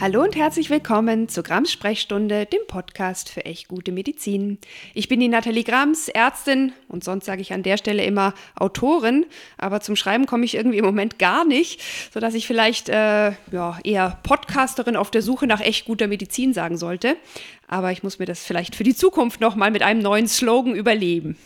Hallo und herzlich willkommen zu Grams Sprechstunde, dem Podcast für echt gute Medizin. Ich bin die Nathalie Grams, Ärztin und sonst sage ich an der Stelle immer Autorin, aber zum Schreiben komme ich irgendwie im Moment gar nicht, sodass ich vielleicht äh, ja, eher Podcasterin auf der Suche nach echt guter Medizin sagen sollte. Aber ich muss mir das vielleicht für die Zukunft nochmal mit einem neuen Slogan überleben.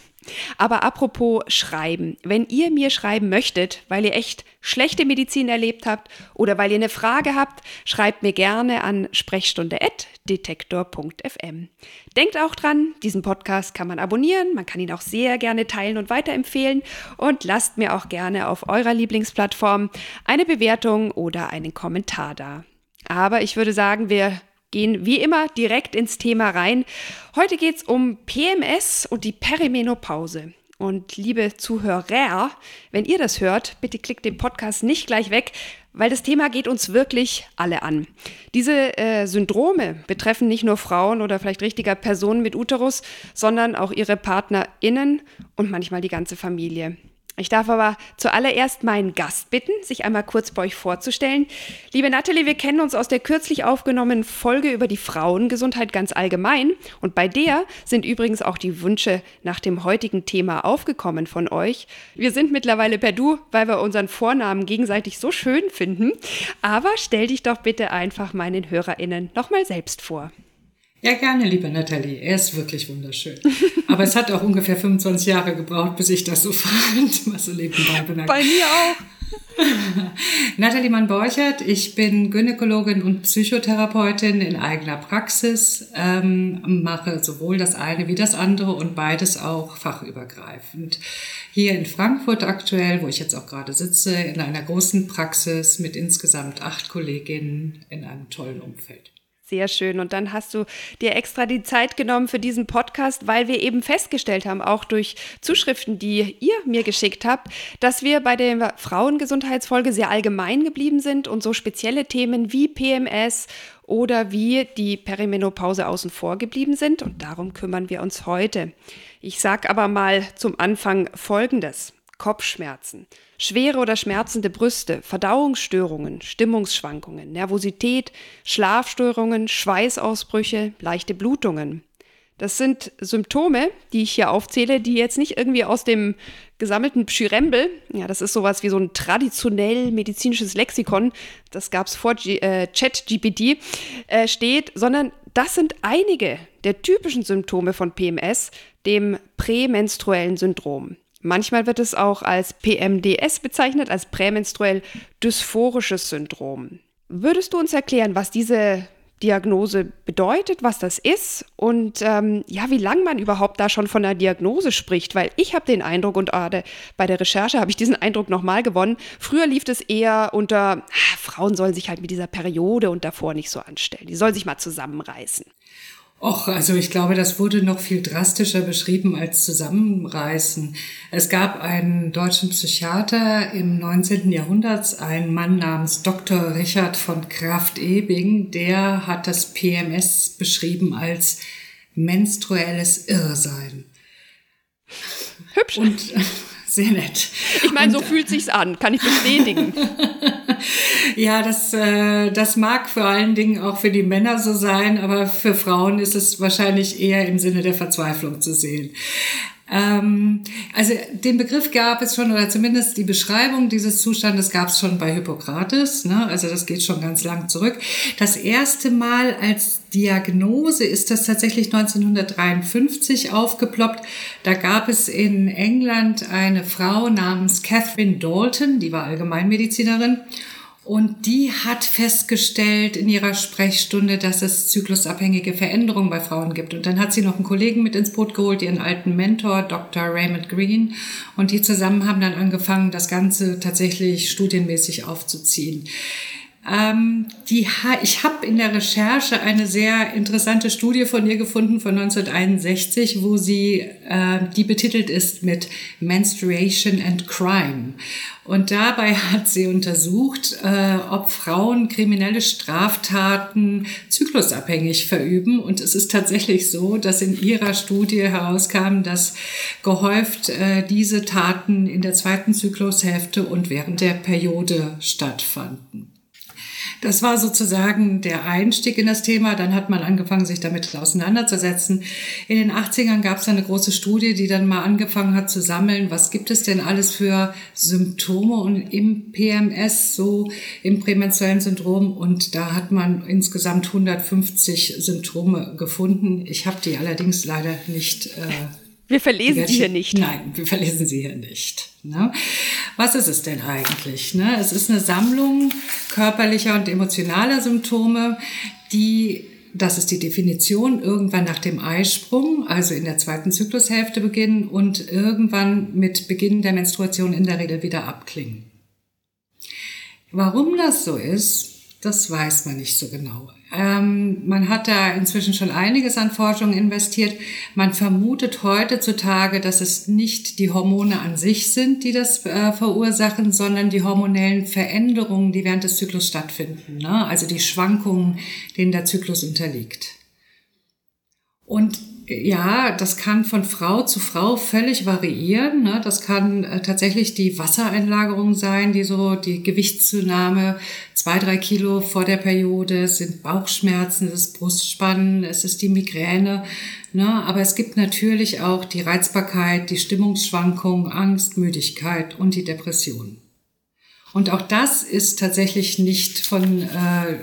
Aber apropos Schreiben, wenn ihr mir schreiben möchtet, weil ihr echt schlechte Medizin erlebt habt oder weil ihr eine Frage habt, schreibt mir gerne an sprechstunde.detektor.fm. Denkt auch dran, diesen Podcast kann man abonnieren, man kann ihn auch sehr gerne teilen und weiterempfehlen und lasst mir auch gerne auf eurer Lieblingsplattform eine Bewertung oder einen Kommentar da. Aber ich würde sagen, wir gehen wie immer direkt ins Thema rein. Heute geht es um PMS und die Perimenopause. Und liebe Zuhörer, wenn ihr das hört, bitte klickt den Podcast nicht gleich weg, weil das Thema geht uns wirklich alle an. Diese äh, Syndrome betreffen nicht nur Frauen oder vielleicht richtiger Personen mit Uterus, sondern auch ihre PartnerInnen und manchmal die ganze Familie. Ich darf aber zuallererst meinen Gast bitten, sich einmal kurz bei euch vorzustellen. Liebe Nathalie, wir kennen uns aus der kürzlich aufgenommenen Folge über die Frauengesundheit ganz allgemein. Und bei der sind übrigens auch die Wünsche nach dem heutigen Thema aufgekommen von euch. Wir sind mittlerweile per Du, weil wir unseren Vornamen gegenseitig so schön finden. Aber stell dich doch bitte einfach meinen HörerInnen nochmal selbst vor. Ja, gerne, liebe Nathalie. Er ist wirklich wunderschön. Aber es hat auch ungefähr 25 Jahre gebraucht, bis ich das so fand, was so nebenbei bemerkt. Bei mir auch. Nathalie Mann-Borchert, ich bin Gynäkologin und Psychotherapeutin in eigener Praxis, ähm, mache sowohl das eine wie das andere und beides auch fachübergreifend. Hier in Frankfurt aktuell, wo ich jetzt auch gerade sitze, in einer großen Praxis mit insgesamt acht Kolleginnen in einem tollen Umfeld. Sehr schön. Und dann hast du dir extra die Zeit genommen für diesen Podcast, weil wir eben festgestellt haben, auch durch Zuschriften, die ihr mir geschickt habt, dass wir bei der Frauengesundheitsfolge sehr allgemein geblieben sind und so spezielle Themen wie PMS oder wie die Perimenopause außen vor geblieben sind. Und darum kümmern wir uns heute. Ich sage aber mal zum Anfang Folgendes. Kopfschmerzen, schwere oder schmerzende Brüste, Verdauungsstörungen, Stimmungsschwankungen, Nervosität, Schlafstörungen, Schweißausbrüche, leichte Blutungen. Das sind Symptome, die ich hier aufzähle, die jetzt nicht irgendwie aus dem gesammelten Pschyrembel, ja, das ist sowas wie so ein traditionell medizinisches Lexikon, das gab es vor G äh, ChatGPT, äh, steht, sondern das sind einige der typischen Symptome von PMS, dem prämenstruellen Syndrom. Manchmal wird es auch als PMDS bezeichnet, als prämenstruell dysphorisches Syndrom. Würdest du uns erklären, was diese Diagnose bedeutet, was das ist und ähm, ja, wie lange man überhaupt da schon von einer Diagnose spricht, weil ich habe den Eindruck und ah, bei der Recherche habe ich diesen Eindruck nochmal gewonnen. Früher lief es eher unter, ah, Frauen sollen sich halt mit dieser Periode und davor nicht so anstellen, die sollen sich mal zusammenreißen. Och, also ich glaube, das wurde noch viel drastischer beschrieben als Zusammenreißen. Es gab einen deutschen Psychiater im 19. Jahrhundert, einen Mann namens Dr. Richard von Kraft-Ebing, der hat das PMS beschrieben als menstruelles Irrsein. Hübsch. Und sehr nett. Ich meine, so fühlt sich's an, kann ich bestätigen. ja, das, äh, das mag vor allen Dingen auch für die Männer so sein, aber für Frauen ist es wahrscheinlich eher im Sinne der Verzweiflung zu sehen. Ähm, also den Begriff gab es schon, oder zumindest die Beschreibung dieses Zustandes gab es schon bei Hippokrates. Ne? Also das geht schon ganz lang zurück. Das erste Mal als Diagnose ist das tatsächlich 1953 aufgeploppt. Da gab es in England eine Frau namens Catherine Dalton, die war Allgemeinmedizinerin. Und die hat festgestellt in ihrer Sprechstunde, dass es zyklusabhängige Veränderungen bei Frauen gibt. Und dann hat sie noch einen Kollegen mit ins Boot geholt, ihren alten Mentor, Dr. Raymond Green. Und die zusammen haben dann angefangen, das Ganze tatsächlich studienmäßig aufzuziehen. Ähm, die, ich habe in der Recherche eine sehr interessante Studie von ihr gefunden von 1961, wo sie, äh, die betitelt ist mit Menstruation and Crime. Und dabei hat sie untersucht, äh, ob Frauen kriminelle Straftaten zyklusabhängig verüben. Und es ist tatsächlich so, dass in ihrer Studie herauskam, dass gehäuft äh, diese Taten in der zweiten Zyklushälfte und während der Periode stattfanden. Das war sozusagen der Einstieg in das Thema. Dann hat man angefangen, sich damit auseinanderzusetzen. In den 80ern gab es eine große Studie, die dann mal angefangen hat zu sammeln, was gibt es denn alles für Symptome und im PMS, so im prämenstruellen Syndrom. Und da hat man insgesamt 150 Symptome gefunden. Ich habe die allerdings leider nicht. Äh, wir verlesen sie hier nicht. Nein, wir verlesen sie hier nicht. Ne? Was ist es denn eigentlich? Ne? Es ist eine Sammlung körperlicher und emotionaler Symptome, die das ist die Definition, irgendwann nach dem Eisprung, also in der zweiten Zyklushälfte beginnen und irgendwann mit Beginn der Menstruation in der Regel wieder abklingen. Warum das so ist, das weiß man nicht so genau. Ähm, man hat da inzwischen schon einiges an Forschung investiert. Man vermutet heutzutage, dass es nicht die Hormone an sich sind, die das äh, verursachen, sondern die hormonellen Veränderungen, die während des Zyklus stattfinden. Ne? Also die Schwankungen, denen der Zyklus unterliegt. Und ja, das kann von Frau zu Frau völlig variieren. Ne? Das kann äh, tatsächlich die Wassereinlagerung sein, die so die Gewichtszunahme zwei, drei Kilo vor der Periode, es sind Bauchschmerzen, es ist Brustspannen, es ist die Migräne. Ne? Aber es gibt natürlich auch die Reizbarkeit, die Stimmungsschwankungen, Angst, Müdigkeit und die Depression. Und auch das ist tatsächlich nicht von äh,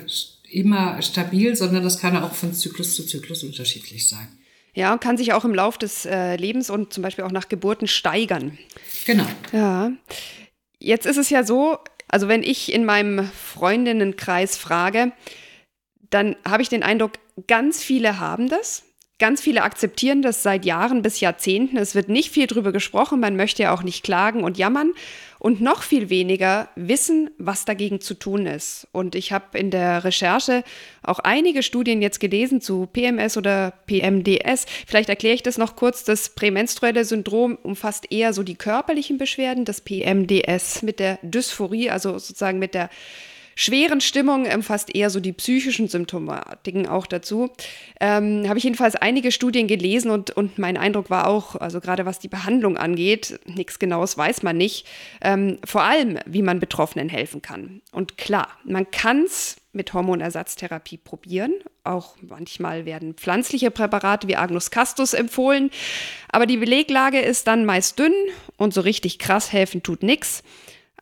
immer stabil, sondern das kann auch von Zyklus zu Zyklus unterschiedlich sein. Ja, und kann sich auch im Lauf des äh, Lebens und zum Beispiel auch nach Geburten steigern. Genau. Ja. Jetzt ist es ja so, also wenn ich in meinem Freundinnenkreis frage, dann habe ich den Eindruck, ganz viele haben das. Ganz viele akzeptieren das seit Jahren bis Jahrzehnten. Es wird nicht viel drüber gesprochen. Man möchte ja auch nicht klagen und jammern und noch viel weniger wissen, was dagegen zu tun ist. Und ich habe in der Recherche auch einige Studien jetzt gelesen zu PMS oder PMDS. Vielleicht erkläre ich das noch kurz. Das prämenstruelle Syndrom umfasst eher so die körperlichen Beschwerden, das PMDS mit der Dysphorie, also sozusagen mit der schweren Stimmung umfasst eher so die psychischen Symptomatiken auch dazu. Ähm, Habe ich jedenfalls einige Studien gelesen und, und mein Eindruck war auch, also gerade was die Behandlung angeht, nichts Genaues weiß man nicht, ähm, vor allem, wie man Betroffenen helfen kann. Und klar, man kann es mit Hormonersatztherapie probieren. Auch manchmal werden pflanzliche Präparate wie Agnus castus empfohlen. Aber die Beleglage ist dann meist dünn und so richtig krass helfen tut nichts.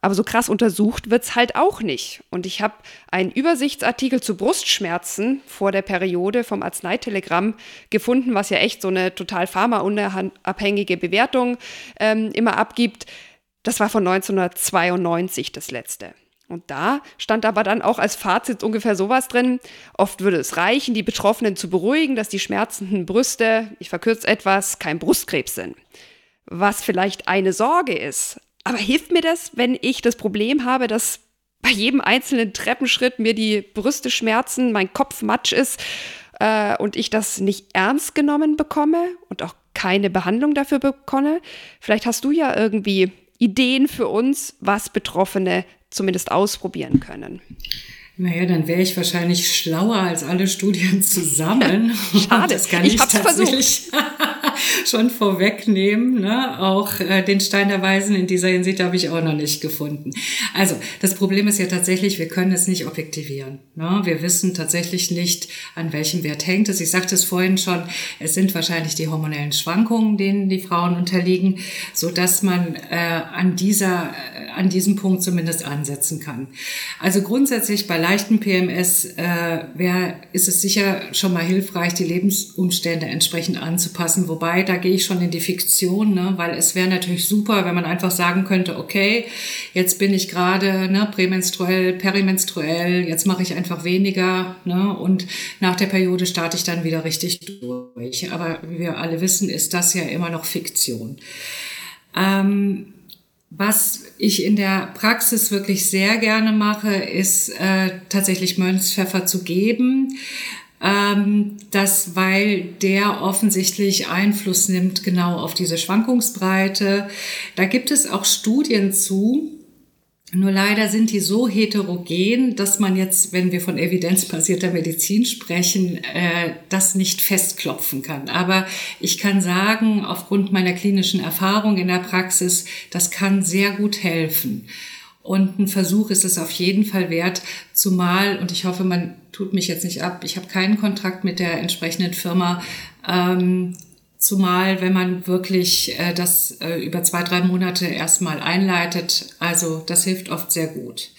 Aber so krass untersucht wird es halt auch nicht. Und ich habe einen Übersichtsartikel zu Brustschmerzen vor der Periode vom Arzneitelegramm gefunden, was ja echt so eine total pharmaunabhängige Bewertung ähm, immer abgibt. Das war von 1992 das letzte. Und da stand aber dann auch als Fazit ungefähr sowas drin. Oft würde es reichen, die Betroffenen zu beruhigen, dass die schmerzenden Brüste, ich verkürze etwas, kein Brustkrebs sind. Was vielleicht eine Sorge ist, aber hilft mir das, wenn ich das Problem habe, dass bei jedem einzelnen Treppenschritt mir die Brüste schmerzen, mein Kopf matsch ist äh, und ich das nicht ernst genommen bekomme und auch keine Behandlung dafür bekomme? Vielleicht hast du ja irgendwie Ideen für uns, was Betroffene zumindest ausprobieren können. Naja, dann wäre ich wahrscheinlich schlauer als alle Studien zusammen. Schade, das kann ich, ich tatsächlich schon vorwegnehmen. Ne? Auch äh, den Stein der Weisen in dieser Hinsicht habe ich auch noch nicht gefunden. Also das Problem ist ja tatsächlich, wir können es nicht objektivieren. Ne? Wir wissen tatsächlich nicht, an welchem Wert hängt es. Ich sagte es vorhin schon, es sind wahrscheinlich die hormonellen Schwankungen, denen die Frauen unterliegen, so dass man äh, an dieser, äh, an diesem Punkt zumindest ansetzen kann. Also grundsätzlich bei leichten PMS äh, wär, ist es sicher schon mal hilfreich, die Lebensumstände entsprechend anzupassen. Wobei, da gehe ich schon in die Fiktion, ne? weil es wäre natürlich super, wenn man einfach sagen könnte, okay, jetzt bin ich gerade ne, prämenstruell, perimenstruell, jetzt mache ich einfach weniger ne? und nach der Periode starte ich dann wieder richtig durch. Aber wie wir alle wissen, ist das ja immer noch Fiktion. Ähm, Was ich in der Praxis wirklich sehr gerne mache, ist äh, tatsächlich Mönchspfeffer zu geben. Ähm, das, weil der offensichtlich Einfluss nimmt genau auf diese Schwankungsbreite. Da gibt es auch Studien zu, nur leider sind die so heterogen, dass man jetzt, wenn wir von evidenzbasierter Medizin sprechen, äh, das nicht festklopfen kann. Aber ich kann sagen, aufgrund meiner klinischen Erfahrung in der Praxis, das kann sehr gut helfen. Und ein Versuch ist es auf jeden Fall wert, zumal, und ich hoffe, man tut mich jetzt nicht ab, ich habe keinen Kontrakt mit der entsprechenden Firma, ähm, Zumal, wenn man wirklich äh, das äh, über zwei, drei Monate erstmal einleitet. Also das hilft oft sehr gut.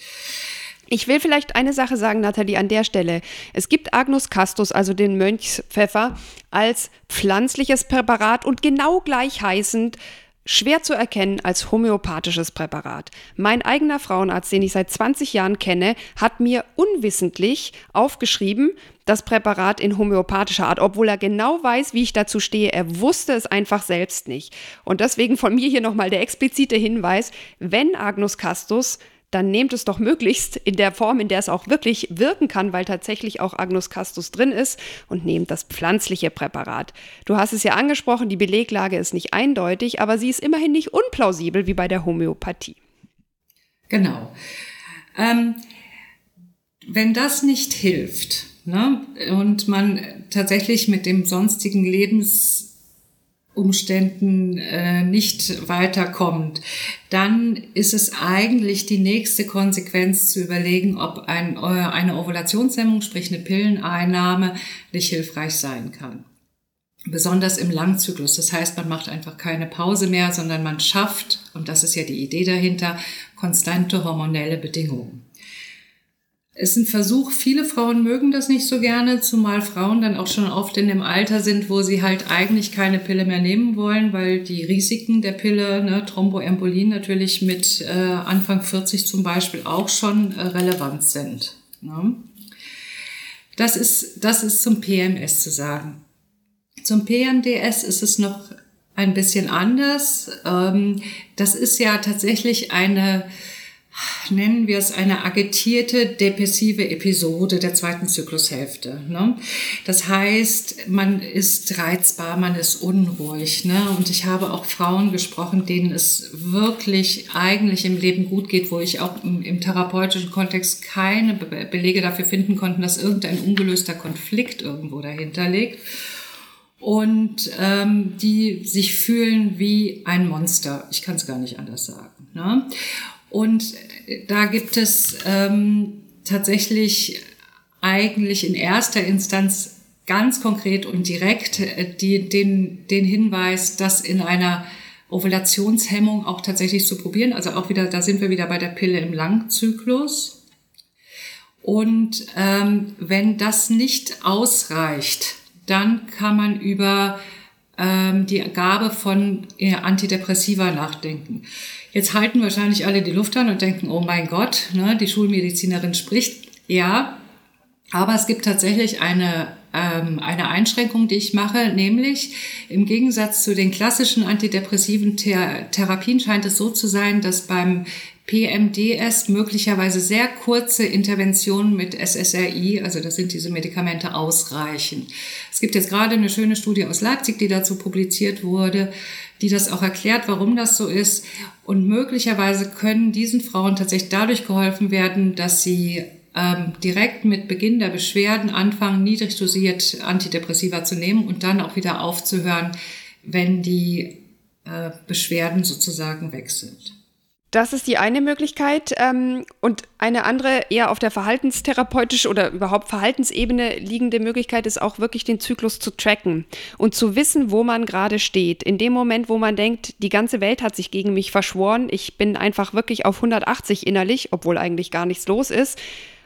Ich will vielleicht eine Sache sagen, Nathalie, an der Stelle. Es gibt Agnus castus, also den Mönchspfeffer, als pflanzliches Präparat und genau gleich heißend schwer zu erkennen als homöopathisches Präparat. Mein eigener Frauenarzt, den ich seit 20 Jahren kenne, hat mir unwissentlich aufgeschrieben, das Präparat in homöopathischer Art, obwohl er genau weiß, wie ich dazu stehe. Er wusste es einfach selbst nicht. Und deswegen von mir hier nochmal der explizite Hinweis, wenn Agnus castus dann nehmt es doch möglichst in der Form, in der es auch wirklich wirken kann, weil tatsächlich auch Agnus castus drin ist und nehmt das pflanzliche Präparat. Du hast es ja angesprochen, die Beleglage ist nicht eindeutig, aber sie ist immerhin nicht unplausibel wie bei der Homöopathie. Genau. Ähm, wenn das nicht hilft ne, und man tatsächlich mit dem sonstigen Lebens Umständen äh, nicht weiterkommt, dann ist es eigentlich die nächste Konsequenz zu überlegen, ob ein, äh, eine Ovulationshemmung, sprich eine Pilleneinnahme, nicht hilfreich sein kann. Besonders im Langzyklus. Das heißt, man macht einfach keine Pause mehr, sondern man schafft, und das ist ja die Idee dahinter, konstante hormonelle Bedingungen ist ein Versuch. Viele Frauen mögen das nicht so gerne, zumal Frauen dann auch schon oft in dem Alter sind, wo sie halt eigentlich keine Pille mehr nehmen wollen, weil die Risiken der Pille, ne, Thromboembolien natürlich mit äh, Anfang 40 zum Beispiel auch schon äh, relevant sind. Ne? Das ist, das ist zum PMS zu sagen. Zum PMDS ist es noch ein bisschen anders. Ähm, das ist ja tatsächlich eine nennen wir es eine agitierte depressive Episode der zweiten Zyklushälfte. Ne? Das heißt, man ist reizbar, man ist unruhig. Ne? Und ich habe auch Frauen gesprochen, denen es wirklich eigentlich im Leben gut geht, wo ich auch im, im therapeutischen Kontext keine Be Belege dafür finden konnte, dass irgendein ungelöster Konflikt irgendwo dahinter liegt und ähm, die sich fühlen wie ein Monster. Ich kann es gar nicht anders sagen. Ne? Und da gibt es ähm, tatsächlich eigentlich in erster Instanz ganz konkret und direkt äh, die, den, den Hinweis, das in einer Ovulationshemmung auch tatsächlich zu probieren. Also auch wieder, da sind wir wieder bei der Pille im Langzyklus. Und ähm, wenn das nicht ausreicht, dann kann man über ähm, die Gabe von äh, Antidepressiva nachdenken. Jetzt halten wahrscheinlich alle die Luft an und denken, oh mein Gott, ne, die Schulmedizinerin spricht. Ja, aber es gibt tatsächlich eine, ähm, eine Einschränkung, die ich mache, nämlich im Gegensatz zu den klassischen antidepressiven Ther Therapien scheint es so zu sein, dass beim PMDS möglicherweise sehr kurze Interventionen mit SSRI, also das sind diese Medikamente, ausreichen. Es gibt jetzt gerade eine schöne Studie aus Leipzig, die dazu publiziert wurde, die das auch erklärt, warum das so ist. Und möglicherweise können diesen Frauen tatsächlich dadurch geholfen werden, dass sie ähm, direkt mit Beginn der Beschwerden anfangen, niedrig dosiert Antidepressiva zu nehmen und dann auch wieder aufzuhören, wenn die äh, Beschwerden sozusagen weg sind. Das ist die eine Möglichkeit. Ähm, und eine andere, eher auf der verhaltenstherapeutisch oder überhaupt Verhaltensebene liegende Möglichkeit ist auch wirklich den Zyklus zu tracken und zu wissen, wo man gerade steht. In dem Moment, wo man denkt, die ganze Welt hat sich gegen mich verschworen, ich bin einfach wirklich auf 180 innerlich, obwohl eigentlich gar nichts los ist,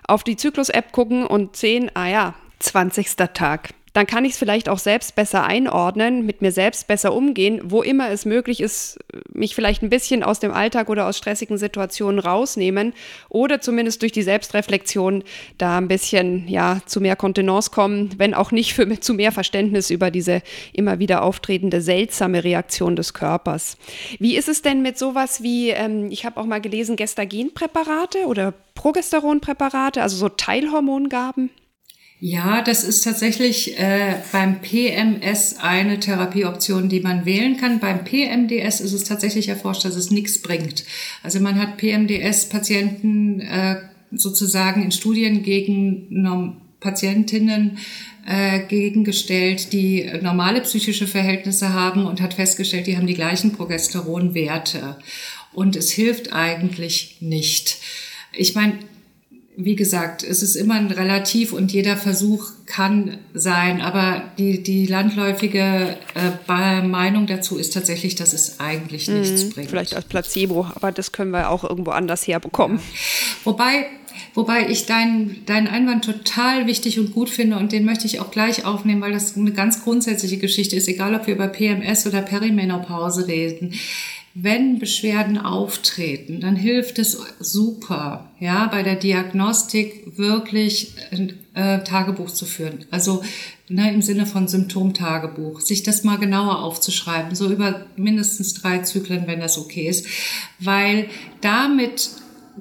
auf die Zyklus-App gucken und sehen, ah ja, 20. Tag dann kann ich es vielleicht auch selbst besser einordnen, mit mir selbst besser umgehen, wo immer es möglich ist, mich vielleicht ein bisschen aus dem Alltag oder aus stressigen Situationen rausnehmen oder zumindest durch die Selbstreflexion da ein bisschen ja zu mehr Kontenance kommen, wenn auch nicht für zu mehr Verständnis über diese immer wieder auftretende seltsame Reaktion des Körpers. Wie ist es denn mit sowas wie, ähm, ich habe auch mal gelesen, Gestagenpräparate oder Progesteronpräparate, also so Teilhormongaben? Ja, das ist tatsächlich äh, beim PMS eine Therapieoption, die man wählen kann. Beim PMDS ist es tatsächlich erforscht, dass es nichts bringt. Also man hat PMDS-Patienten äh, sozusagen in Studien gegen Patientinnen äh, gegengestellt, die normale psychische Verhältnisse haben und hat festgestellt, die haben die gleichen Progesteronwerte. Und es hilft eigentlich nicht. Ich meine, wie gesagt, es ist immer ein Relativ und jeder Versuch kann sein, aber die, die landläufige äh, Meinung dazu ist tatsächlich, dass es eigentlich nichts hm, bringt. Vielleicht als Placebo, aber das können wir auch irgendwo anders herbekommen. Ja. Wobei, wobei ich deinen deinen Einwand total wichtig und gut finde und den möchte ich auch gleich aufnehmen, weil das eine ganz grundsätzliche Geschichte ist, egal ob wir über PMS oder Perimenopause reden wenn Beschwerden auftreten, dann hilft es super, ja, bei der Diagnostik wirklich ein äh, Tagebuch zu führen. Also ne, im Sinne von Symptomtagebuch, sich das mal genauer aufzuschreiben, so über mindestens drei Zyklen, wenn das okay ist, weil damit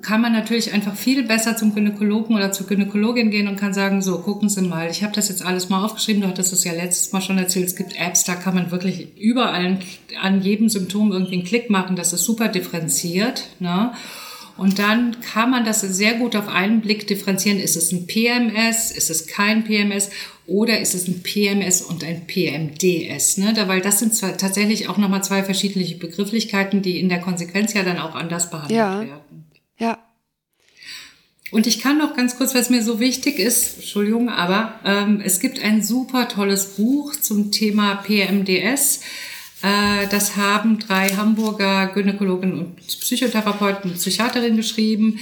kann man natürlich einfach viel besser zum Gynäkologen oder zur Gynäkologin gehen und kann sagen, so, gucken Sie mal, ich habe das jetzt alles mal aufgeschrieben, du hattest es ja letztes Mal schon erzählt, es gibt Apps, da kann man wirklich überall an jedem Symptom irgendwie einen Klick machen, das ist super differenziert. Ne? Und dann kann man das sehr gut auf einen Blick differenzieren. Ist es ein PMS? Ist es kein PMS? Oder ist es ein PMS und ein PMDS? Ne? Da, weil das sind zwar tatsächlich auch nochmal zwei verschiedene Begrifflichkeiten, die in der Konsequenz ja dann auch anders behandelt ja. werden. Ja. Und ich kann noch ganz kurz, was mir so wichtig ist, Entschuldigung, aber ähm, es gibt ein super tolles Buch zum Thema PMDS. Äh, das haben drei Hamburger Gynäkologen und Psychotherapeuten und Psychiaterinnen geschrieben.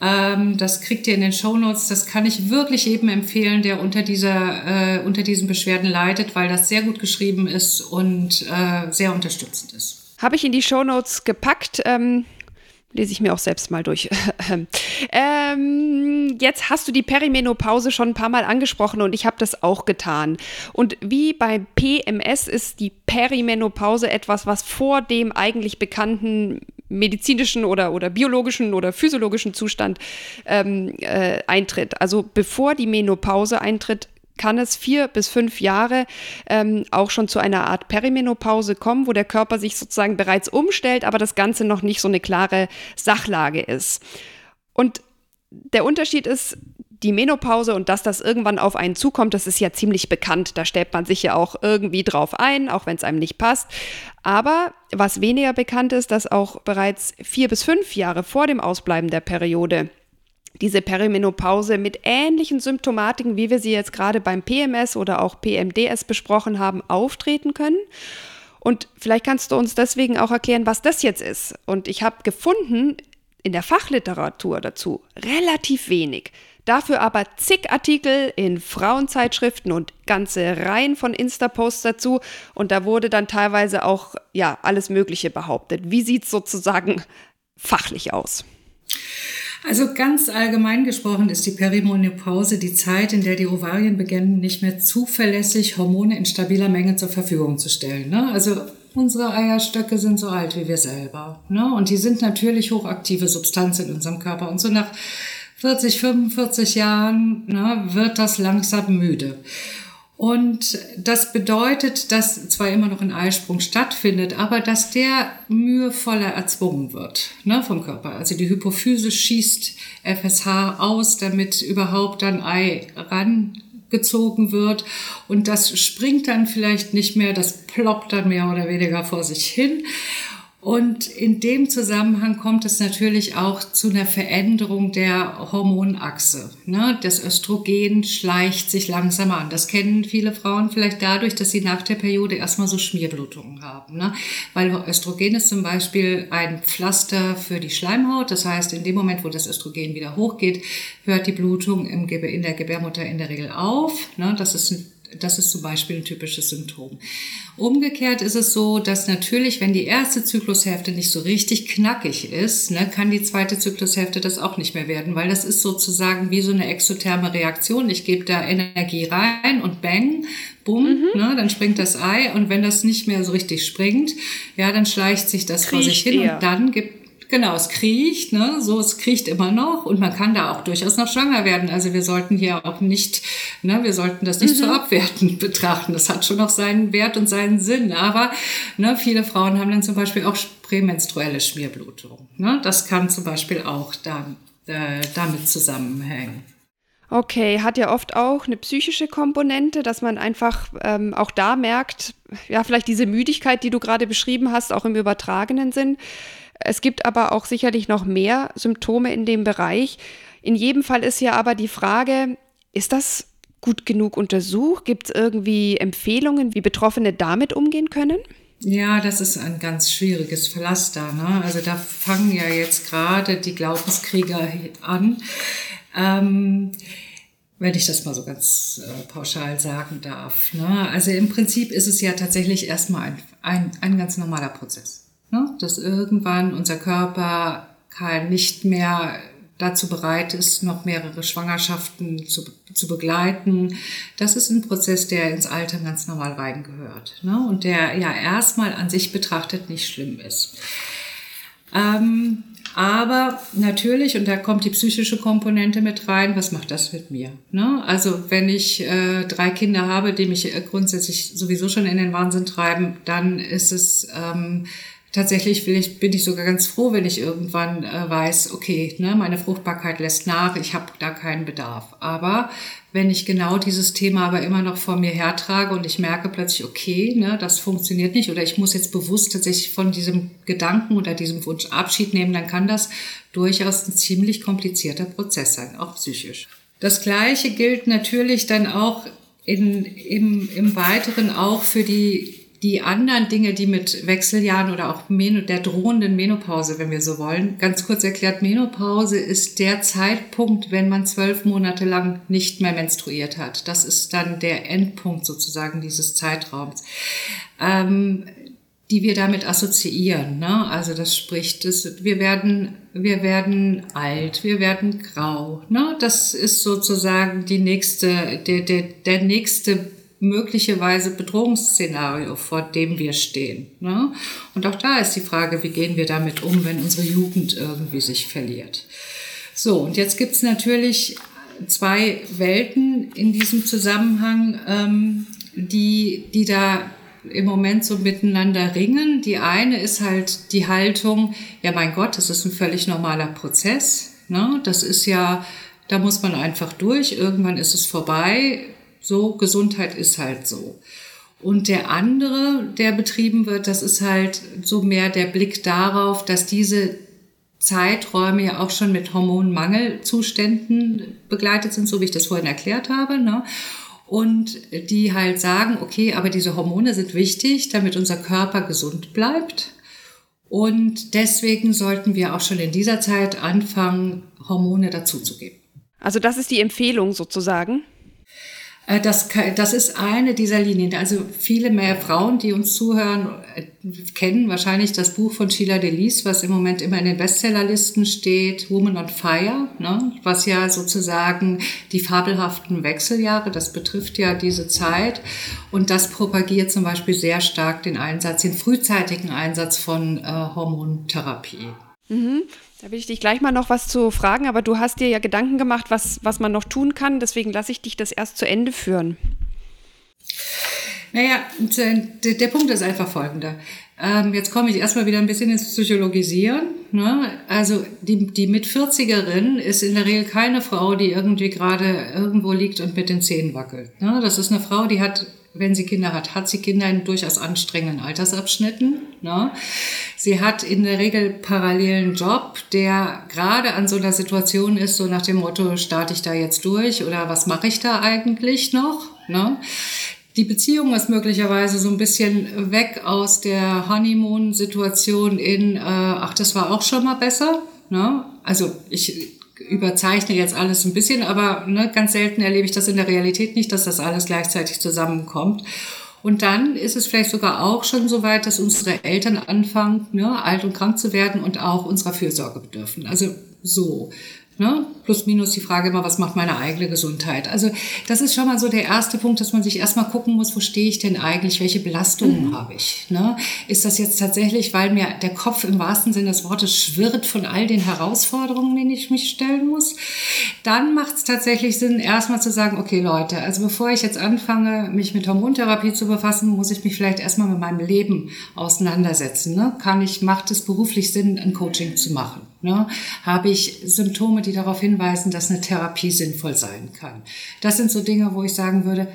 Ähm, das kriegt ihr in den Show Notes. Das kann ich wirklich jedem empfehlen, der unter dieser, äh, unter diesen Beschwerden leidet, weil das sehr gut geschrieben ist und äh, sehr unterstützend ist. Habe ich in die Show Notes gepackt. Ähm lese ich mir auch selbst mal durch. ähm, jetzt hast du die Perimenopause schon ein paar Mal angesprochen und ich habe das auch getan. Und wie bei PMS ist die Perimenopause etwas, was vor dem eigentlich bekannten medizinischen oder, oder biologischen oder physiologischen Zustand ähm, äh, eintritt. Also bevor die Menopause eintritt, kann es vier bis fünf Jahre ähm, auch schon zu einer Art Perimenopause kommen, wo der Körper sich sozusagen bereits umstellt, aber das Ganze noch nicht so eine klare Sachlage ist. Und der Unterschied ist, die Menopause und dass das irgendwann auf einen zukommt, das ist ja ziemlich bekannt. Da stellt man sich ja auch irgendwie drauf ein, auch wenn es einem nicht passt. Aber was weniger bekannt ist, dass auch bereits vier bis fünf Jahre vor dem Ausbleiben der Periode diese Perimenopause mit ähnlichen Symptomatiken, wie wir sie jetzt gerade beim PMS oder auch PMDS besprochen haben, auftreten können. Und vielleicht kannst du uns deswegen auch erklären, was das jetzt ist. Und ich habe gefunden in der Fachliteratur dazu relativ wenig. Dafür aber zig Artikel in Frauenzeitschriften und ganze Reihen von Insta-Posts dazu. Und da wurde dann teilweise auch ja alles Mögliche behauptet. Wie sieht es sozusagen fachlich aus? Also ganz allgemein gesprochen ist die Perimenopause die Zeit, in der die Ovarien beginnen, nicht mehr zuverlässig Hormone in stabiler Menge zur Verfügung zu stellen. Ne? Also unsere Eierstöcke sind so alt wie wir selber. Ne? Und die sind natürlich hochaktive Substanzen in unserem Körper. Und so nach 40, 45 Jahren ne, wird das langsam müde. Und das bedeutet, dass zwar immer noch ein Eisprung stattfindet, aber dass der mühevoller erzwungen wird ne, vom Körper. Also die Hypophyse schießt FSH aus, damit überhaupt dann Ei rangezogen wird. Und das springt dann vielleicht nicht mehr, das ploppt dann mehr oder weniger vor sich hin. Und in dem Zusammenhang kommt es natürlich auch zu einer Veränderung der Hormonachse. Ne? Das Östrogen schleicht sich langsam an. Das kennen viele Frauen vielleicht dadurch, dass sie nach der Periode erstmal so Schmierblutungen haben. Ne? Weil Östrogen ist zum Beispiel ein Pflaster für die Schleimhaut. Das heißt, in dem Moment, wo das Östrogen wieder hochgeht, hört die Blutung in der Gebärmutter in der Regel auf. Ne? Das ist ein das ist zum Beispiel ein typisches Symptom. Umgekehrt ist es so, dass natürlich, wenn die erste Zyklushälfte nicht so richtig knackig ist, ne, kann die zweite Zyklushälfte das auch nicht mehr werden, weil das ist sozusagen wie so eine exotherme Reaktion. Ich gebe da Energie rein und bang, bumm, mhm. ne, dann springt das Ei und wenn das nicht mehr so richtig springt, ja, dann schleicht sich das Kriecht vor sich hin eher. und dann gibt Genau, es kriecht, ne? so es kriecht immer noch und man kann da auch durchaus noch schwanger werden. Also wir sollten hier auch nicht, ne, wir sollten das nicht mhm. so abwertend betrachten. Das hat schon noch seinen Wert und seinen Sinn. Aber ne, viele Frauen haben dann zum Beispiel auch prämenstruelle Schmierblutung. Ne? Das kann zum Beispiel auch da, äh, damit zusammenhängen. Okay, hat ja oft auch eine psychische Komponente, dass man einfach ähm, auch da merkt, ja, vielleicht diese Müdigkeit, die du gerade beschrieben hast, auch im übertragenen Sinn. Es gibt aber auch sicherlich noch mehr Symptome in dem Bereich. In jedem Fall ist ja aber die Frage, ist das gut genug untersucht? Gibt es irgendwie Empfehlungen, wie Betroffene damit umgehen können? Ja, das ist ein ganz schwieriges Pflaster. Ne? Also da fangen ja jetzt gerade die Glaubenskrieger an. Ähm, wenn ich das mal so ganz äh, pauschal sagen darf. Ne? Also im Prinzip ist es ja tatsächlich erstmal ein, ein, ein ganz normaler Prozess. Ne? Dass irgendwann unser Körper nicht mehr dazu bereit ist, noch mehrere Schwangerschaften zu, zu begleiten. Das ist ein Prozess, der ins Alter ganz normal reingehört ne? und der ja erstmal an sich betrachtet nicht schlimm ist. Ähm, aber natürlich, und da kommt die psychische Komponente mit rein, was macht das mit mir? Ne? Also wenn ich äh, drei Kinder habe, die mich äh, grundsätzlich sowieso schon in den Wahnsinn treiben, dann ist es... Ähm, Tatsächlich ich, bin ich sogar ganz froh, wenn ich irgendwann äh, weiß, okay, ne, meine Fruchtbarkeit lässt nach, ich habe da keinen Bedarf. Aber wenn ich genau dieses Thema aber immer noch vor mir hertrage und ich merke plötzlich, okay, ne, das funktioniert nicht oder ich muss jetzt bewusst tatsächlich von diesem Gedanken oder diesem Wunsch Abschied nehmen, dann kann das durchaus ein ziemlich komplizierter Prozess sein, auch psychisch. Das Gleiche gilt natürlich dann auch in, im, im Weiteren auch für die die anderen Dinge, die mit Wechseljahren oder auch der drohenden Menopause, wenn wir so wollen, ganz kurz erklärt, Menopause ist der Zeitpunkt, wenn man zwölf Monate lang nicht mehr menstruiert hat. Das ist dann der Endpunkt sozusagen dieses Zeitraums. Ähm, die wir damit assoziieren. Ne? Also das spricht, das, wir werden, wir werden alt, wir werden grau. Ne? Das ist sozusagen die nächste, der, der, der nächste möglicherweise Bedrohungsszenario, vor dem wir stehen. Ne? Und auch da ist die Frage, wie gehen wir damit um, wenn unsere Jugend irgendwie sich verliert. So, und jetzt gibt's natürlich zwei Welten in diesem Zusammenhang, ähm, die, die da im Moment so miteinander ringen. Die eine ist halt die Haltung, ja mein Gott, das ist ein völlig normaler Prozess. Ne? Das ist ja, da muss man einfach durch, irgendwann ist es vorbei so, Gesundheit ist halt so. Und der andere, der betrieben wird, das ist halt so mehr der Blick darauf, dass diese Zeiträume ja auch schon mit Hormonmangelzuständen begleitet sind, so wie ich das vorhin erklärt habe. Ne? Und die halt sagen, okay, aber diese Hormone sind wichtig, damit unser Körper gesund bleibt. Und deswegen sollten wir auch schon in dieser Zeit anfangen, Hormone dazuzugeben. Also das ist die Empfehlung sozusagen. Äh, das, das ist eine dieser Linien. Also viele mehr Frauen, die uns zuhören, äh, kennen wahrscheinlich das Buch von Sheila Delis, was im Moment immer in den Bestsellerlisten steht, Woman on Fire, ne? was ja sozusagen die fabelhaften Wechseljahre, das betrifft ja diese Zeit. Und das propagiert zum Beispiel sehr stark den Einsatz, den frühzeitigen Einsatz von äh, Hormontherapie. Mhm. Da will ich dich gleich mal noch was zu fragen, aber du hast dir ja Gedanken gemacht, was, was man noch tun kann. Deswegen lasse ich dich das erst zu Ende führen. Naja, der Punkt ist einfach folgender. Ähm, jetzt komme ich erstmal wieder ein bisschen ins Psychologisieren. Ne? Also die, die Mit-40erin ist in der Regel keine Frau, die irgendwie gerade irgendwo liegt und mit den Zähnen wackelt. Ne? Das ist eine Frau, die hat wenn sie Kinder hat, hat sie Kinder in durchaus anstrengenden Altersabschnitten. Ne? Sie hat in der Regel parallelen Job, der gerade an so einer Situation ist, so nach dem Motto, starte ich da jetzt durch oder was mache ich da eigentlich noch? Ne? Die Beziehung ist möglicherweise so ein bisschen weg aus der Honeymoon-Situation in, äh, ach, das war auch schon mal besser. Ne? Also ich überzeichne jetzt alles ein bisschen, aber ne, ganz selten erlebe ich das in der Realität nicht, dass das alles gleichzeitig zusammenkommt. Und dann ist es vielleicht sogar auch schon so weit, dass unsere Eltern anfangen, ne, alt und krank zu werden und auch unserer Fürsorge bedürfen. Also so. Ne? Plus minus die Frage immer, was macht meine eigene Gesundheit? Also das ist schon mal so der erste Punkt, dass man sich erstmal gucken muss, wo stehe ich denn eigentlich, welche Belastungen mhm. habe ich? Ne? Ist das jetzt tatsächlich, weil mir der Kopf im wahrsten Sinne des Wortes schwirrt von all den Herausforderungen, denen ich mich stellen muss? Dann macht es tatsächlich Sinn, erstmal zu sagen, okay Leute, also bevor ich jetzt anfange, mich mit Hormontherapie zu befassen, muss ich mich vielleicht erstmal mit meinem Leben auseinandersetzen. Ne? Kann ich, macht es beruflich Sinn, ein Coaching zu machen? Ne? Habe ich Symptome, die darauf hinweisen, dass eine Therapie sinnvoll sein kann? Das sind so Dinge, wo ich sagen würde,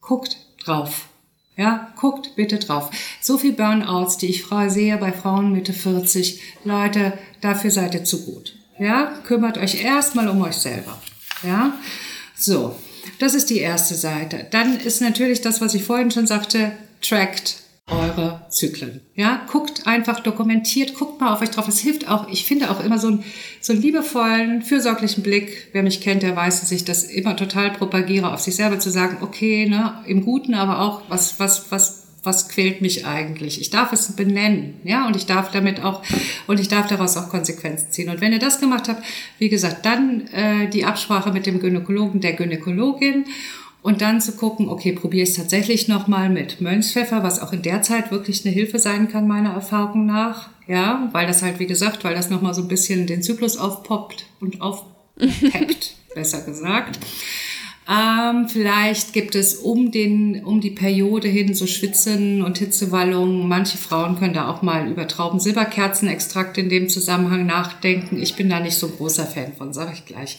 guckt drauf. Ja, guckt bitte drauf. So viel Burnouts, die ich sehe bei Frauen Mitte 40, Leute, dafür seid ihr zu gut. Ja, kümmert euch erstmal um euch selber. Ja, so. Das ist die erste Seite. Dann ist natürlich das, was ich vorhin schon sagte, trackt eure Zyklen. Ja, guckt einfach, dokumentiert, guckt mal auf euch drauf. Es hilft auch, ich finde auch immer so, ein, so einen liebevollen, fürsorglichen Blick. Wer mich kennt, der weiß, dass ich das immer total propagiere, auf sich selber zu sagen, okay, ne, im Guten, aber auch, was, was, was, was quält mich eigentlich? Ich darf es benennen, ja, und ich darf damit auch, und ich darf daraus auch Konsequenzen ziehen. Und wenn ihr das gemacht habt, wie gesagt, dann äh, die Absprache mit dem Gynäkologen, der Gynäkologin und dann zu gucken, okay, probiere ich es tatsächlich nochmal mit Mönchspfeffer, was auch in der Zeit wirklich eine Hilfe sein kann, meiner Erfahrung nach. Ja, weil das halt, wie gesagt, weil das nochmal so ein bisschen den Zyklus aufpoppt und aufpeppt, besser gesagt. Ähm, vielleicht gibt es um den, um die Periode hin so Schwitzen und Hitzewallungen. Manche Frauen können da auch mal über Trauben-Silberkerzenextrakt in dem Zusammenhang nachdenken. Ich bin da nicht so ein großer Fan von, sage ich gleich.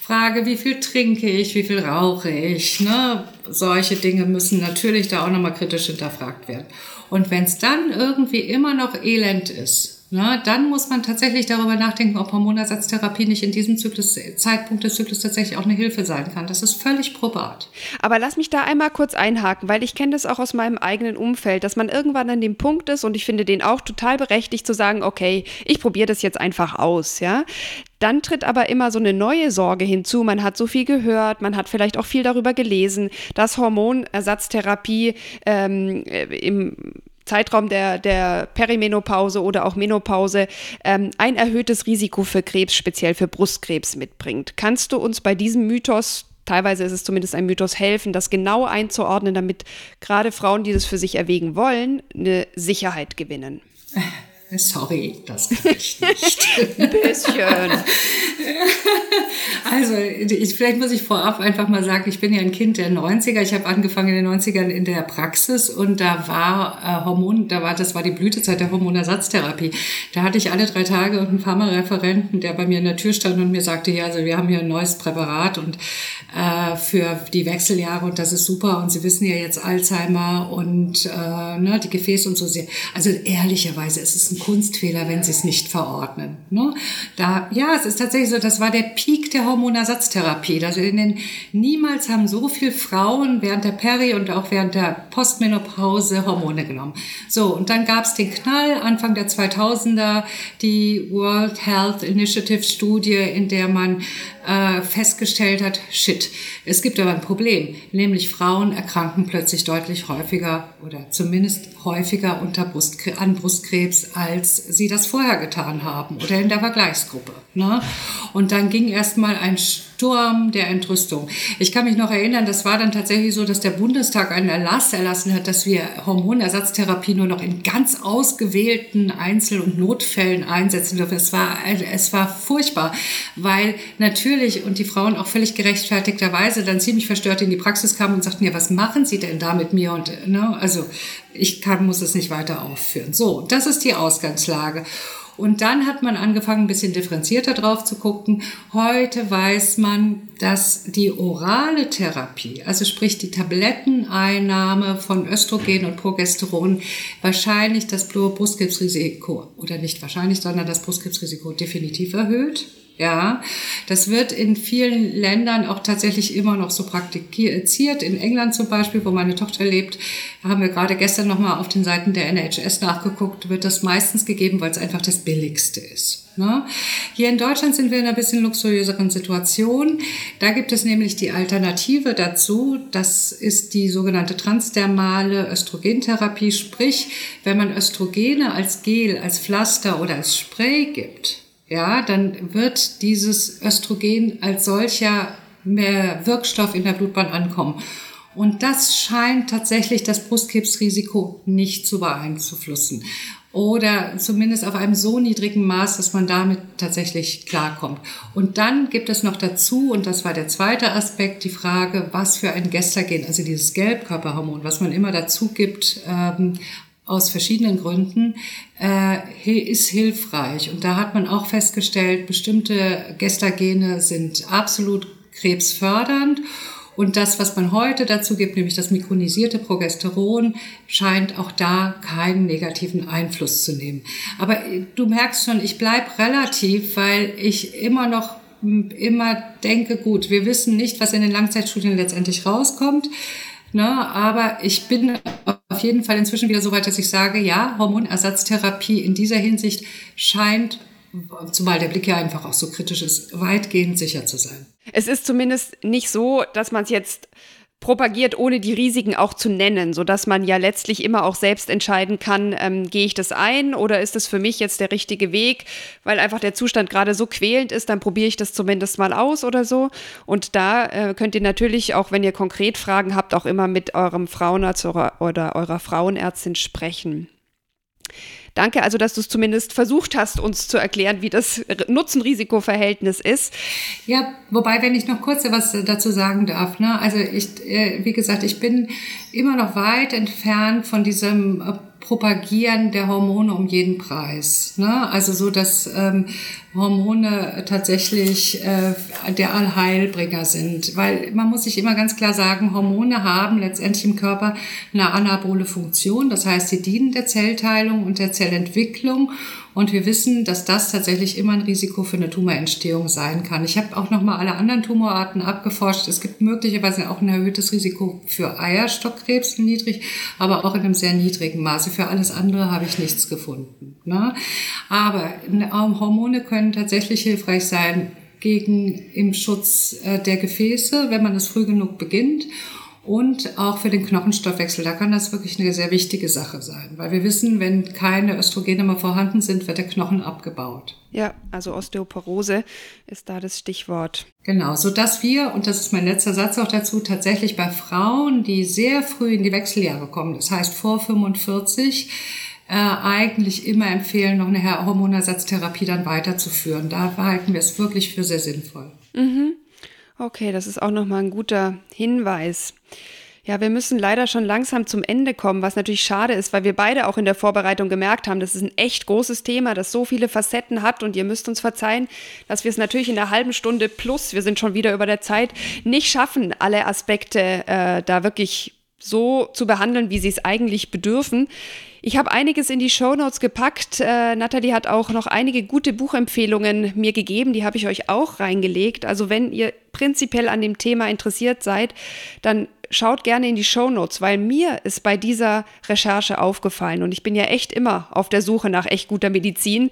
Frage, wie viel trinke ich, wie viel rauche ich, ne? Solche Dinge müssen natürlich da auch nochmal kritisch hinterfragt werden. Und wenn es dann irgendwie immer noch elend ist, na, dann muss man tatsächlich darüber nachdenken, ob Hormonersatztherapie nicht in diesem Zyklus, Zeitpunkt des Zyklus tatsächlich auch eine Hilfe sein kann. Das ist völlig probat. Aber lass mich da einmal kurz einhaken, weil ich kenne das auch aus meinem eigenen Umfeld, dass man irgendwann an dem Punkt ist und ich finde den auch total berechtigt zu sagen, okay, ich probiere das jetzt einfach aus, ja. Dann tritt aber immer so eine neue Sorge hinzu. Man hat so viel gehört, man hat vielleicht auch viel darüber gelesen, dass Hormonersatztherapie ähm, äh, im Zeitraum der, der Perimenopause oder auch Menopause ähm, ein erhöhtes Risiko für Krebs, speziell für Brustkrebs mitbringt. Kannst du uns bei diesem Mythos teilweise ist es zumindest ein Mythos, helfen, das genau einzuordnen, damit gerade Frauen, die das für sich erwägen wollen, eine Sicherheit gewinnen. Sorry, das kann ich nicht. Ein bisschen. Also, ich, vielleicht muss ich vorab einfach mal sagen, ich bin ja ein Kind der 90er. Ich habe angefangen in den 90ern in der Praxis und da war äh, Hormon, da war, das war die Blütezeit der Hormonersatztherapie. Da hatte ich alle drei Tage einen Pharmareferenten, der bei mir in der Tür stand und mir sagte, ja, also wir haben hier ein neues Präparat und äh, für die Wechseljahre und das ist super und Sie wissen ja jetzt Alzheimer und äh, ne, die Gefäße und so sehr. Also ehrlicherweise ist es ein Kunstfehler, wenn Sie es nicht verordnen. Ne? Da, ja, es ist tatsächlich so, das war der Peak der Hormonersatztherapie. Also in den, niemals haben so viele Frauen während der Peri- und auch während der Postmenopause Hormone genommen. So, und dann gab es den Knall Anfang der 2000er, die World Health Initiative Studie, in der man äh, festgestellt hat, shit, es gibt aber ein Problem, nämlich Frauen erkranken plötzlich deutlich häufiger oder zumindest häufiger unter Brustkrebs, an Brustkrebs, als sie das vorher getan haben oder in der Vergleichsgruppe. Ne? Und dann ging erstmal ein Sturm der Entrüstung. Ich kann mich noch erinnern, das war dann tatsächlich so, dass der Bundestag einen Erlass erlassen hat, dass wir Hormonersatztherapie nur noch in ganz ausgewählten Einzel- und Notfällen einsetzen dürfen. Es war, es war furchtbar, weil natürlich und die Frauen auch völlig gerechtfertigterweise dann ziemlich verstört in die Praxis kamen und sagten, ja, was machen Sie denn da mit mir? Und ne, also ich kann, muss es nicht weiter aufführen. So, das ist die Ausgangslage. Und dann hat man angefangen, ein bisschen differenzierter drauf zu gucken. Heute weiß man, dass die orale Therapie, also sprich die Tabletteneinnahme von Östrogen und Progesteron, wahrscheinlich das Brustkrebsrisiko, oder nicht wahrscheinlich, sondern das Brustkrebsrisiko definitiv erhöht. Ja, das wird in vielen Ländern auch tatsächlich immer noch so praktiziert. In England zum Beispiel, wo meine Tochter lebt, haben wir gerade gestern nochmal auf den Seiten der NHS nachgeguckt, wird das meistens gegeben, weil es einfach das Billigste ist. Ne? Hier in Deutschland sind wir in einer bisschen luxuriöseren Situation. Da gibt es nämlich die Alternative dazu. Das ist die sogenannte transdermale Östrogentherapie. Sprich, wenn man Östrogene als Gel, als Pflaster oder als Spray gibt, ja, dann wird dieses Östrogen als solcher mehr Wirkstoff in der Blutbahn ankommen. Und das scheint tatsächlich das Brustkrebsrisiko nicht zu beeinflussen. Oder zumindest auf einem so niedrigen Maß, dass man damit tatsächlich klarkommt. Und dann gibt es noch dazu, und das war der zweite Aspekt, die Frage, was für ein Gestagen, also dieses Gelbkörperhormon, was man immer dazu gibt, ähm, aus verschiedenen Gründen, äh, ist hilfreich. Und da hat man auch festgestellt, bestimmte Gestagene sind absolut krebsfördernd. Und das, was man heute dazu gibt, nämlich das mikronisierte Progesteron, scheint auch da keinen negativen Einfluss zu nehmen. Aber du merkst schon, ich bleib relativ, weil ich immer noch immer denke, gut, wir wissen nicht, was in den Langzeitstudien letztendlich rauskommt. Ne, aber ich bin jeden Fall inzwischen wieder so weit, dass ich sage, ja, Hormonersatztherapie in dieser Hinsicht scheint, zumal der Blick ja einfach auch so kritisch ist, weitgehend sicher zu sein. Es ist zumindest nicht so, dass man es jetzt propagiert, ohne die Risiken auch zu nennen, sodass man ja letztlich immer auch selbst entscheiden kann, ähm, gehe ich das ein oder ist es für mich jetzt der richtige Weg, weil einfach der Zustand gerade so quälend ist, dann probiere ich das zumindest mal aus oder so. Und da äh, könnt ihr natürlich, auch wenn ihr konkret Fragen habt, auch immer mit eurem Frauenarzt oder, oder eurer Frauenärztin sprechen. Danke also, dass du es zumindest versucht hast, uns zu erklären, wie das Nutzen-Risiko-Verhältnis ist. Ja, wobei, wenn ich noch kurz was dazu sagen darf, ne? also ich, äh, wie gesagt, ich bin immer noch weit entfernt von diesem äh, Propagieren der Hormone um jeden Preis. Ne? Also so, dass ähm, Hormone tatsächlich äh, der Allheilbringer sind. Weil man muss sich immer ganz klar sagen, Hormone haben letztendlich im Körper eine anabole Funktion. Das heißt, sie dienen der Zellteilung und der Zellentwicklung. Und wir wissen, dass das tatsächlich immer ein Risiko für eine Tumorentstehung sein kann. Ich habe auch nochmal alle anderen Tumorarten abgeforscht. Es gibt möglicherweise auch ein erhöhtes Risiko für Eierstockkrebs, niedrig, aber auch in einem sehr niedrigen Maße. Für alles andere habe ich nichts gefunden. Ne? Aber Hormone können tatsächlich hilfreich sein gegen im Schutz äh, der Gefäße, wenn man es früh genug beginnt und auch für den Knochenstoffwechsel. Da kann das wirklich eine sehr wichtige Sache sein, weil wir wissen, wenn keine Östrogene mehr vorhanden sind, wird der Knochen abgebaut. Ja, also Osteoporose ist da das Stichwort. Genau, so dass wir, und das ist mein letzter Satz auch dazu, tatsächlich bei Frauen, die sehr früh in die Wechseljahre kommen, das heißt vor 45, äh, eigentlich immer empfehlen, noch eine Hormonersatztherapie dann weiterzuführen. Da halten wir es wirklich für sehr sinnvoll. Mhm. Okay, das ist auch nochmal ein guter Hinweis. Ja, wir müssen leider schon langsam zum Ende kommen, was natürlich schade ist, weil wir beide auch in der Vorbereitung gemerkt haben, das ist ein echt großes Thema, das so viele Facetten hat und ihr müsst uns verzeihen, dass wir es natürlich in der halben Stunde plus, wir sind schon wieder über der Zeit, nicht schaffen, alle Aspekte äh, da wirklich so zu behandeln, wie sie es eigentlich bedürfen. Ich habe einiges in die Show Notes gepackt. Äh, Nathalie hat auch noch einige gute Buchempfehlungen mir gegeben. Die habe ich euch auch reingelegt. Also wenn ihr prinzipiell an dem Thema interessiert seid, dann schaut gerne in die Show Notes, weil mir ist bei dieser Recherche aufgefallen und ich bin ja echt immer auf der Suche nach echt guter Medizin.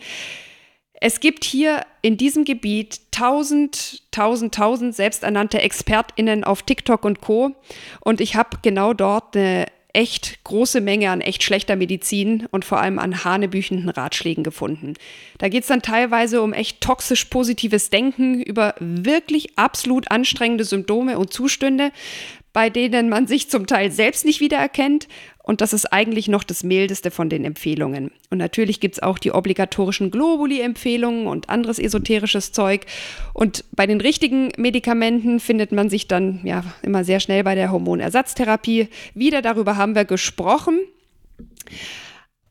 Es gibt hier in diesem Gebiet tausend, tausend, tausend selbsternannte ExpertInnen auf TikTok und Co. Und ich habe genau dort eine echt große Menge an echt schlechter Medizin und vor allem an hanebüchenden Ratschlägen gefunden. Da geht es dann teilweise um echt toxisch positives Denken, über wirklich absolut anstrengende Symptome und Zustände, bei denen man sich zum Teil selbst nicht wiedererkennt. Und das ist eigentlich noch das mildeste von den Empfehlungen. Und natürlich gibt es auch die obligatorischen Globuli-Empfehlungen und anderes esoterisches Zeug. Und bei den richtigen Medikamenten findet man sich dann ja immer sehr schnell bei der Hormonersatztherapie wieder. Darüber haben wir gesprochen.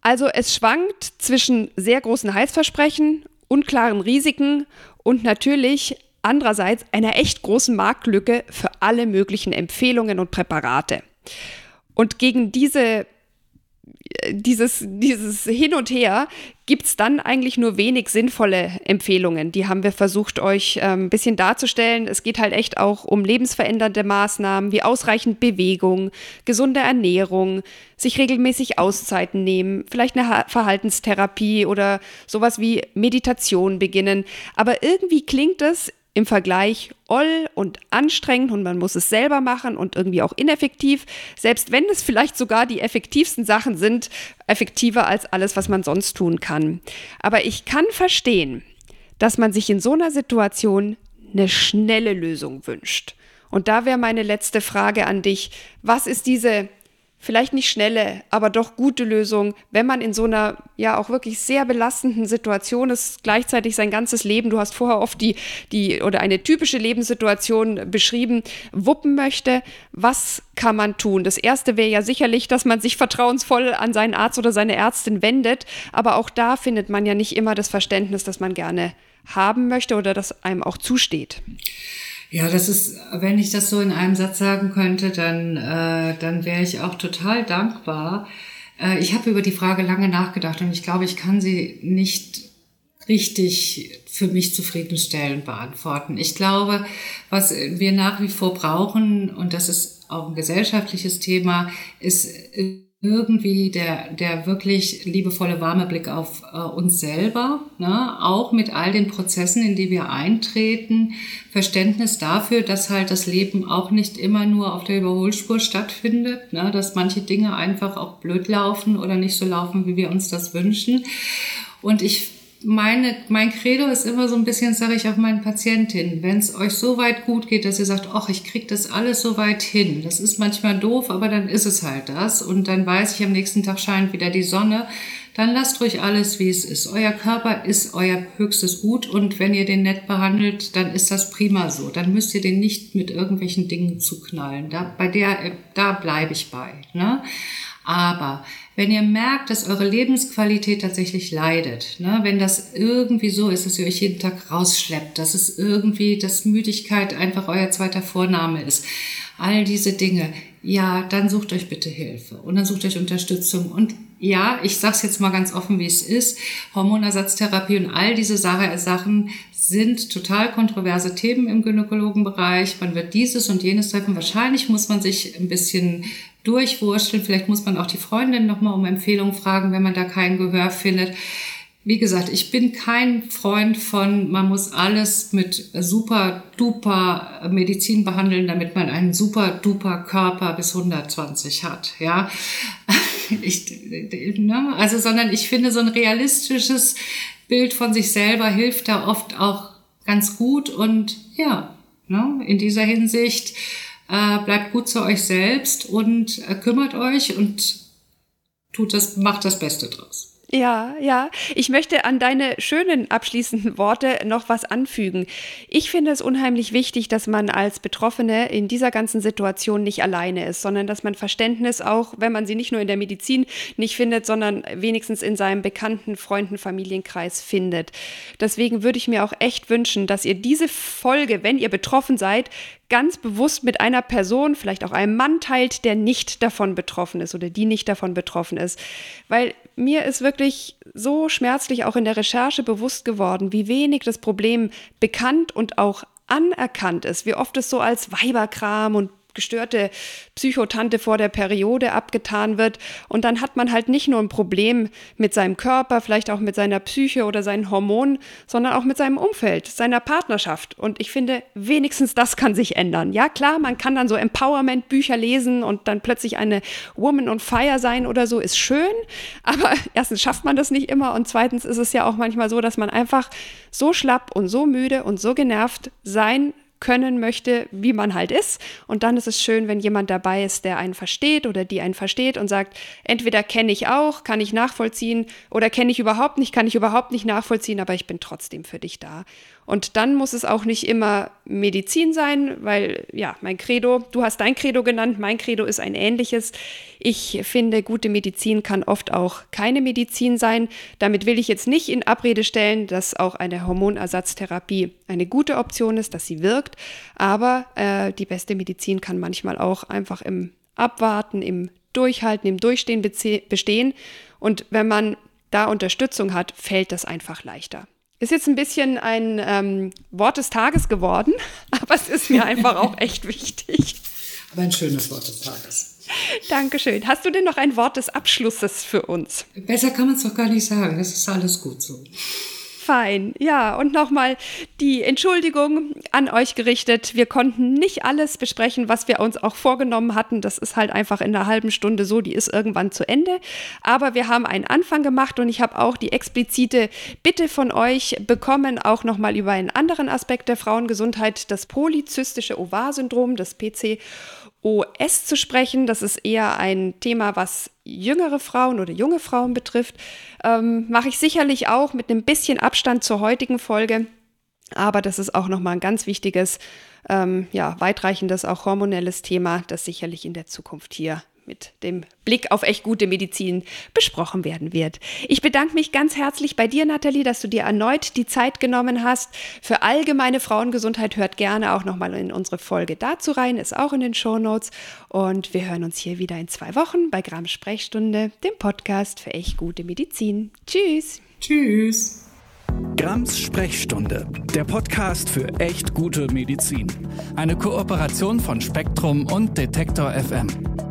Also es schwankt zwischen sehr großen Heilsversprechen, unklaren Risiken und natürlich andererseits einer echt großen Marktlücke für alle möglichen Empfehlungen und Präparate. Und gegen diese dieses, dieses Hin und Her gibt es dann eigentlich nur wenig sinnvolle Empfehlungen. Die haben wir versucht, euch äh, ein bisschen darzustellen. Es geht halt echt auch um lebensverändernde Maßnahmen wie ausreichend Bewegung, gesunde Ernährung, sich regelmäßig Auszeiten nehmen, vielleicht eine Verhaltenstherapie oder sowas wie Meditation beginnen. Aber irgendwie klingt es im Vergleich oll und anstrengend und man muss es selber machen und irgendwie auch ineffektiv, selbst wenn es vielleicht sogar die effektivsten Sachen sind, effektiver als alles, was man sonst tun kann. Aber ich kann verstehen, dass man sich in so einer Situation eine schnelle Lösung wünscht. Und da wäre meine letzte Frage an dich. Was ist diese vielleicht nicht schnelle, aber doch gute Lösung, wenn man in so einer ja auch wirklich sehr belastenden Situation ist, gleichzeitig sein ganzes Leben, du hast vorher oft die, die oder eine typische Lebenssituation beschrieben, wuppen möchte. Was kann man tun? Das erste wäre ja sicherlich, dass man sich vertrauensvoll an seinen Arzt oder seine Ärztin wendet, aber auch da findet man ja nicht immer das Verständnis, das man gerne haben möchte oder das einem auch zusteht. Ja, das ist, wenn ich das so in einem Satz sagen könnte, dann, äh, dann wäre ich auch total dankbar. Äh, ich habe über die Frage lange nachgedacht und ich glaube, ich kann sie nicht richtig für mich zufriedenstellend beantworten. Ich glaube, was wir nach wie vor brauchen, und das ist auch ein gesellschaftliches Thema, ist irgendwie der, der wirklich liebevolle, warme Blick auf äh, uns selber, ne? auch mit all den Prozessen, in die wir eintreten, Verständnis dafür, dass halt das Leben auch nicht immer nur auf der Überholspur stattfindet, ne? dass manche Dinge einfach auch blöd laufen oder nicht so laufen, wie wir uns das wünschen. Und ich meine, mein Credo ist immer so ein bisschen, sage ich auch meinen Patientinnen, wenn es euch so weit gut geht, dass ihr sagt, ach, ich krieg das alles so weit hin. Das ist manchmal doof, aber dann ist es halt das. Und dann weiß ich, am nächsten Tag scheint wieder die Sonne. Dann lasst ruhig alles, wie es ist. Euer Körper ist euer höchstes Gut und wenn ihr den nett behandelt, dann ist das prima so. Dann müsst ihr den nicht mit irgendwelchen Dingen zuknallen. Da, bei der, da bleibe ich bei. Ne? Aber wenn ihr merkt, dass eure Lebensqualität tatsächlich leidet, ne, wenn das irgendwie so ist, dass ihr euch jeden Tag rausschleppt, dass es irgendwie, dass Müdigkeit einfach euer zweiter Vorname ist, all diese Dinge, ja, dann sucht euch bitte Hilfe und dann sucht euch Unterstützung und ja, ich sag's jetzt mal ganz offen, wie es ist. Hormonersatztherapie und all diese Sachen sind total kontroverse Themen im Gynäkologenbereich. Man wird dieses und jenes treffen. Wahrscheinlich muss man sich ein bisschen durchwurschteln. Vielleicht muss man auch die Freundin nochmal um Empfehlung fragen, wenn man da kein Gehör findet. Wie gesagt, ich bin kein Freund von, man muss alles mit super duper Medizin behandeln, damit man einen super duper Körper bis 120 hat. Ja, ich, ne? also, sondern ich finde, so ein realistisches Bild von sich selber hilft da oft auch ganz gut und ja, ne? in dieser Hinsicht äh, bleibt gut zu euch selbst und äh, kümmert euch und tut das, macht das Beste draus. Ja, ja. Ich möchte an deine schönen abschließenden Worte noch was anfügen. Ich finde es unheimlich wichtig, dass man als Betroffene in dieser ganzen Situation nicht alleine ist, sondern dass man Verständnis auch, wenn man sie nicht nur in der Medizin nicht findet, sondern wenigstens in seinem bekannten Freunden, Familienkreis findet. Deswegen würde ich mir auch echt wünschen, dass ihr diese Folge, wenn ihr betroffen seid, ganz bewusst mit einer Person, vielleicht auch einem Mann teilt, der nicht davon betroffen ist oder die nicht davon betroffen ist. Weil mir ist wirklich so schmerzlich auch in der Recherche bewusst geworden, wie wenig das Problem bekannt und auch anerkannt ist, wie oft es so als Weiberkram und gestörte Psychotante vor der Periode abgetan wird. Und dann hat man halt nicht nur ein Problem mit seinem Körper, vielleicht auch mit seiner Psyche oder seinen Hormonen, sondern auch mit seinem Umfeld, seiner Partnerschaft. Und ich finde, wenigstens das kann sich ändern. Ja, klar, man kann dann so Empowerment-Bücher lesen und dann plötzlich eine Woman on Fire sein oder so, ist schön. Aber erstens schafft man das nicht immer und zweitens ist es ja auch manchmal so, dass man einfach so schlapp und so müde und so genervt sein können möchte, wie man halt ist. Und dann ist es schön, wenn jemand dabei ist, der einen versteht oder die einen versteht und sagt, entweder kenne ich auch, kann ich nachvollziehen oder kenne ich überhaupt nicht, kann ich überhaupt nicht nachvollziehen, aber ich bin trotzdem für dich da. Und dann muss es auch nicht immer Medizin sein, weil ja, mein Credo, du hast dein Credo genannt, mein Credo ist ein ähnliches. Ich finde, gute Medizin kann oft auch keine Medizin sein. Damit will ich jetzt nicht in Abrede stellen, dass auch eine Hormonersatztherapie eine gute Option ist, dass sie wirkt. Aber äh, die beste Medizin kann manchmal auch einfach im Abwarten, im Durchhalten, im Durchstehen bestehen. Und wenn man da Unterstützung hat, fällt das einfach leichter. Ist jetzt ein bisschen ein ähm, Wort des Tages geworden, aber es ist mir einfach auch echt wichtig. Aber ein schönes Wort des Tages. Dankeschön. Hast du denn noch ein Wort des Abschlusses für uns? Besser kann man es doch gar nicht sagen. Das ist alles gut so fein. Ja, und nochmal die Entschuldigung an euch gerichtet. Wir konnten nicht alles besprechen, was wir uns auch vorgenommen hatten. Das ist halt einfach in einer halben Stunde so, die ist irgendwann zu Ende. Aber wir haben einen Anfang gemacht und ich habe auch die explizite Bitte von euch bekommen, auch nochmal über einen anderen Aspekt der Frauengesundheit, das polyzystische Ovar-Syndrom, das PC. OS zu sprechen. Das ist eher ein Thema, was jüngere Frauen oder junge Frauen betrifft. Ähm, Mache ich sicherlich auch mit einem bisschen Abstand zur heutigen Folge. Aber das ist auch nochmal ein ganz wichtiges, ähm, ja, weitreichendes, auch hormonelles Thema, das sicherlich in der Zukunft hier mit dem Blick auf echt gute Medizin besprochen werden wird. Ich bedanke mich ganz herzlich bei dir, Nathalie, dass du dir erneut die Zeit genommen hast. Für allgemeine Frauengesundheit hört gerne auch nochmal in unsere Folge dazu rein, ist auch in den Show Notes. Und wir hören uns hier wieder in zwei Wochen bei Gramm Sprechstunde, dem Podcast für echt gute Medizin. Tschüss. Tschüss. Grams Sprechstunde, der Podcast für echt gute Medizin. Eine Kooperation von Spektrum und Detektor FM.